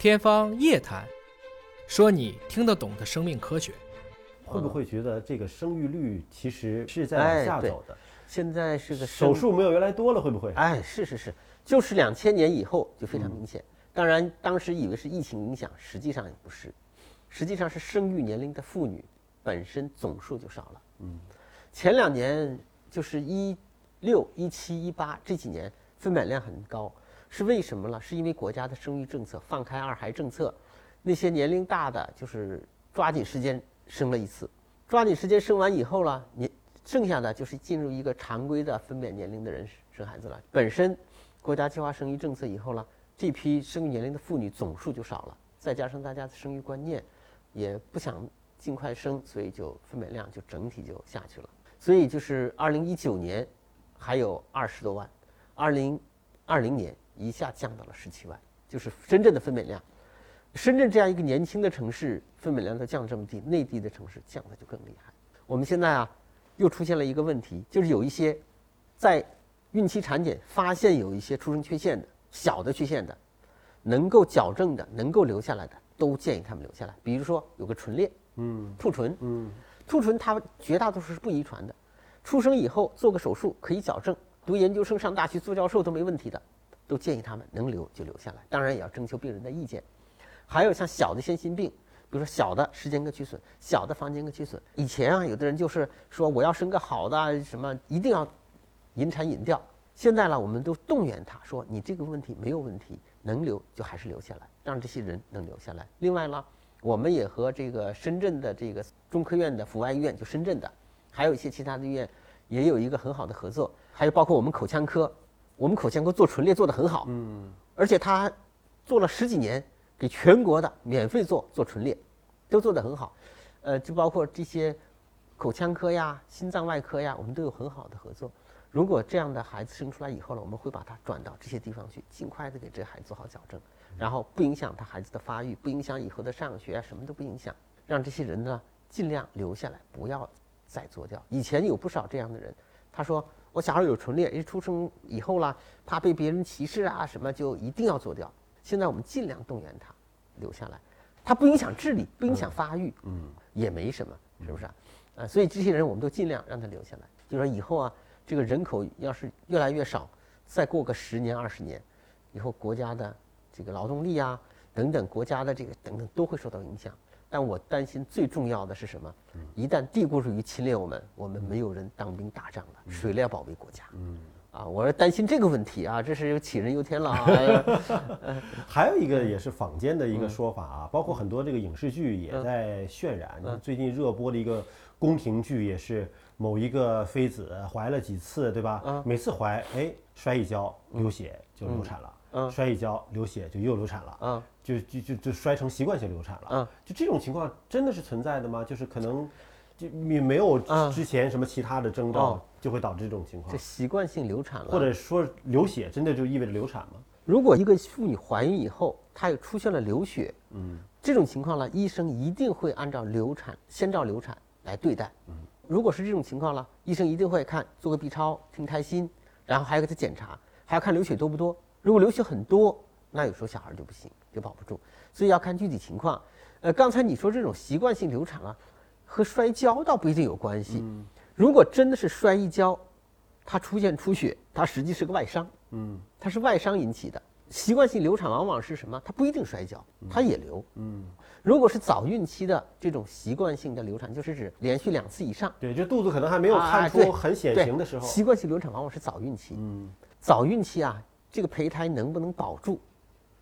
天方夜谭，说你听得懂的生命科学。会不会觉得这个生育率其实是在往下走的？现在是个手术没有原来多了，会不会？哎，是是是，就是两千年以后就非常明显。当然，当时以为是疫情影响，实际上也不是，实际上是生育年龄的妇女本身总数就少了。嗯，前两年就是一六、一七、一八这几年分娩量很高，是为什么呢？是因为国家的生育政策放开二孩政策，那些年龄大的就是抓紧时间。生了一次，抓紧时间生完以后了，你剩下的就是进入一个常规的分娩年龄的人生孩子了。本身国家计划生育政策以后了，这批生育年龄的妇女总数就少了，再加上大家的生育观念也不想尽快生，所以就分娩量就整体就下去了。所以就是二零一九年还有二十多万，二零二零年一下降到了十七万，就是深圳的分娩量。深圳这样一个年轻的城市，分娩量都降这么低，内地的城市降的就更厉害。我们现在啊，又出现了一个问题，就是有一些在孕期产检发现有一些出生缺陷的小的缺陷的，能够矫正的、能够留下来的，都建议他们留下来。比如说有个唇裂，嗯，兔唇，嗯，兔唇它绝大多数是不遗传的，出生以后做个手术可以矫正，读研究生、上大学做教授都没问题的，都建议他们能留就留下来，当然也要征求病人的意见。还有像小的先心病，比如说小的时间隔缺损、小的房间隔缺损。以前啊，有的人就是说我要生个好的什么，一定要引产引掉。现在呢，我们都动员他说你这个问题没有问题，能留就还是留下来，让这些人能留下来。另外呢，我们也和这个深圳的这个中科院的阜外医院，就深圳的，还有一些其他的医院，也有一个很好的合作。还有包括我们口腔科，我们口腔科做唇裂做得很好，嗯，而且他做了十几年。给全国的免费做做唇裂，都做得很好，呃，就包括这些口腔科呀、心脏外科呀，我们都有很好的合作。如果这样的孩子生出来以后呢，我们会把他转到这些地方去，尽快的给这孩子做好矫正，然后不影响他孩子的发育，不影响以后的上学啊，什么都不影响，让这些人呢尽量留下来，不要再做掉。以前有不少这样的人，他说我小孩有唇裂，一出生以后啦，怕被别人歧视啊，什么就一定要做掉。现在我们尽量动员他留下来，他不影响智力，不影响发育，嗯，也没什么，是不是啊？啊，所以这些人我们都尽量让他留下来。就说以后啊，这个人口要是越来越少，再过个十年二十年，以后国家的这个劳动力啊等等，国家的这个等等都会受到影响。但我担心最重要的是什么？一旦帝国主义侵略我们，我们没有人当兵打仗了，谁来保卫国家？嗯。啊，我是担心这个问题啊，这是杞人忧天了啊。还有一个也是坊间的一个说法啊，包括很多这个影视剧也在渲染。最近热播的一个宫廷剧也是某一个妃子怀了几次，对吧？每次怀，哎，摔一跤流血就流产了。嗯。摔一跤流血就又流产了。嗯。就就就就摔成习惯性流产了。嗯。就这种情况真的是存在的吗？就是可能。就你没有之前什么其他的征兆，就会导致这种情况。这习惯性流产了，或者说流血，真的就意味着流产吗？如果一个妇女怀孕以后，她又出现了流血，嗯，这种情况呢，医生一定会按照流产先兆流产来对待。嗯，如果是这种情况了，医生一定会看做个 B 超，听胎心，然后还要给她检查，还要看流血多不多。如果流血很多，那有时候小孩就不行，就保不住。所以要看具体情况。呃，刚才你说这种习惯性流产了。和摔跤倒不一定有关系。如果真的是摔一跤，它出现出血，它实际是个外伤。嗯，它是外伤引起的。习惯性流产往往是什么？它不一定摔跤，它也流。嗯，如果是早孕期的这种习惯性的流产，就是指连续两次以上。对，就肚子可能还没有看出很显形的时候。习惯性流产往往是早孕期。嗯，早孕期啊，这个胚胎能不能保住，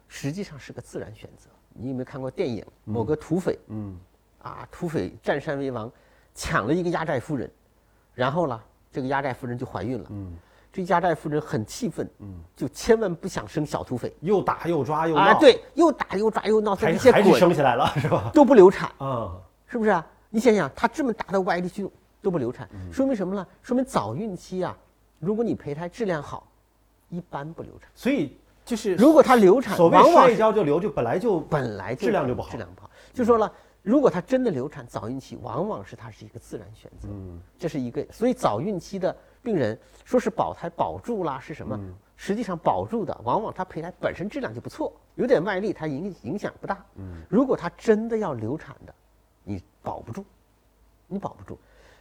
实际上是个自然选择。你有没有看过电影？某个土匪？嗯。啊！土匪占山为王，抢了一个压寨夫人，然后呢，这个压寨夫人就怀孕了。嗯，这压寨夫人很气愤，嗯，就千万不想生小土匪，又打又抓又闹，对，又打又抓又闹，还是还是生起来了，是吧？都不流产嗯，是不是啊？你想想，他这么大的歪力去都不流产，说明什么呢？说明早孕期啊，如果你胚胎质量好，一般不流产。所以就是，如果它流产，所谓摔一跤就流，就本来就本来质量就不好，质量不好，就说了。如果她真的流产，早孕期往往是它是一个自然选择，嗯，这是一个，所以早孕期的病人说是保胎保住啦，是什么？实际上保住的往往它胚胎本身质量就不错，有点外力它影影响不大。嗯，如果它真的要流产的，你保不住，你保不住。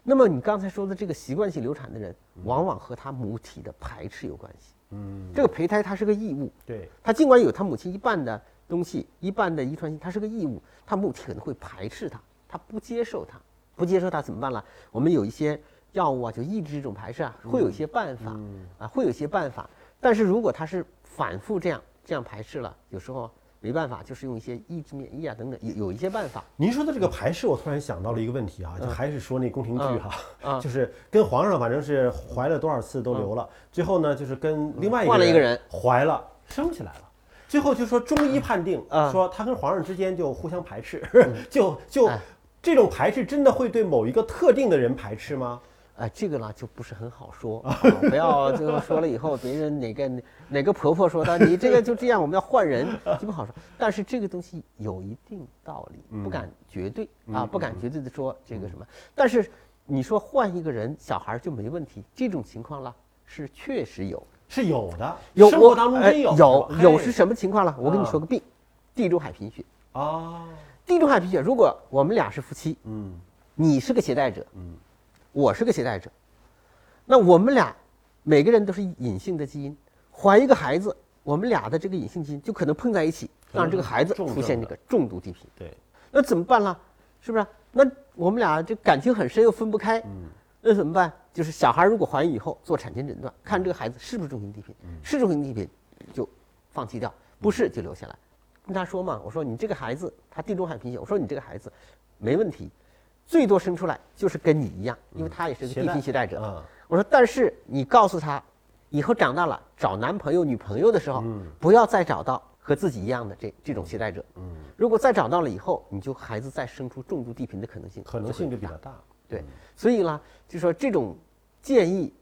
那么你刚才说的这个习惯性流产的人，往往和他母体的排斥有关系。嗯，这个胚胎它是个异物，对，它尽管有他母亲一半的东西，一半的遗传性，它是个异物，它母体可能会排斥它，它不接受它，不接受它怎么办了？我们有一些药物啊，就抑制这种排斥啊，会有一些办法啊，会有一些办法。但是如果它是反复这样这样排斥了，有时候没办法，就是用一些抑制免疫啊等等，有有一些办法。您说的这个排斥，我突然想到了一个问题啊，就还是说那宫廷剧哈，就是跟皇上反正是怀了多少次都留了，最后呢就是跟另外一个人怀了生起来了，最后就说中医判定说他跟皇上之间就互相排斥，就就这种排斥真的会对某一个特定的人排斥吗？哎，这个呢就不是很好说，不要就说了以后别人哪个哪个婆婆说的，你这个就这样，我们要换人就不好说。但是这个东西有一定道理，不敢绝对啊，不敢绝对的说这个什么。但是你说换一个人小孩就没问题，这种情况了是确实有，是有的，有生活当中真有有有是什么情况了？我跟你说个病，地中海贫血啊，地中海贫血，如果我们俩是夫妻，嗯，你是个携带者，嗯。我是个携带者，那我们俩每个人都是隐性的基因，怀一个孩子，我们俩的这个隐性基因就可能碰在一起，让这个孩子出现这个重度地贫。对，那怎么办呢？是不是？那我们俩这感情很深又分不开，那怎么办？就是小孩如果怀孕以后做产前诊断，看这个孩子是不是重型地贫，是重型地贫就放弃掉，不是就留下来。跟他说嘛，我说你这个孩子他地中海贫血，我说你这个孩子没问题。最多生出来就是跟你一样，因为他也是个地贫携带者。我说，但是你告诉他，以后长大了找男朋友、女朋友的时候，不要再找到和自己一样的这这种携带者。如果再找到了以后，你就孩子再生出重度地贫的可能性，可能性就比较大。对，所以呢，就说这种建议，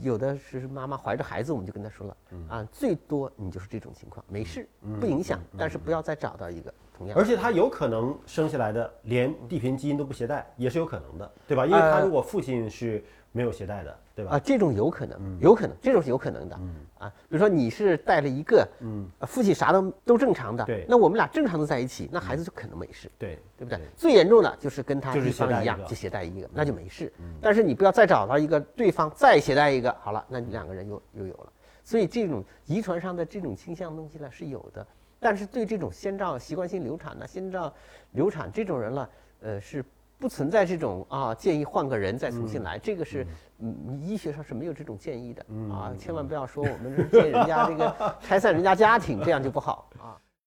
有的是妈妈怀着孩子，我们就跟他说了啊，最多你就是这种情况，没事，不影响，但是不要再找到一个同样。而且他有可能生下来的连地贫基因都不携带，也是有可能的，对吧？因为他如果父亲是没有携带的，对吧？啊，这种有可能，有可能，这种是有可能的。啊，比如说你是带了一个，嗯，父亲啥都都正常的，对，那我们俩正常的在一起，那孩子就可能没事，对，对不对？最严重的就是跟他一方一样，就携带一个，那就没事。但是你不要再找到一个对方再携带一个，好了，那你两个人又又有了。所以这种遗传上的这种倾向东西呢是有的。但是对这种先兆习惯性流产呢，先兆流产这种人了，呃，是不存在这种啊建议换个人再重新来，这个是嗯医学上是没有这种建议的啊，千万不要说我们建议人家这个拆散人家家庭，这样就不好。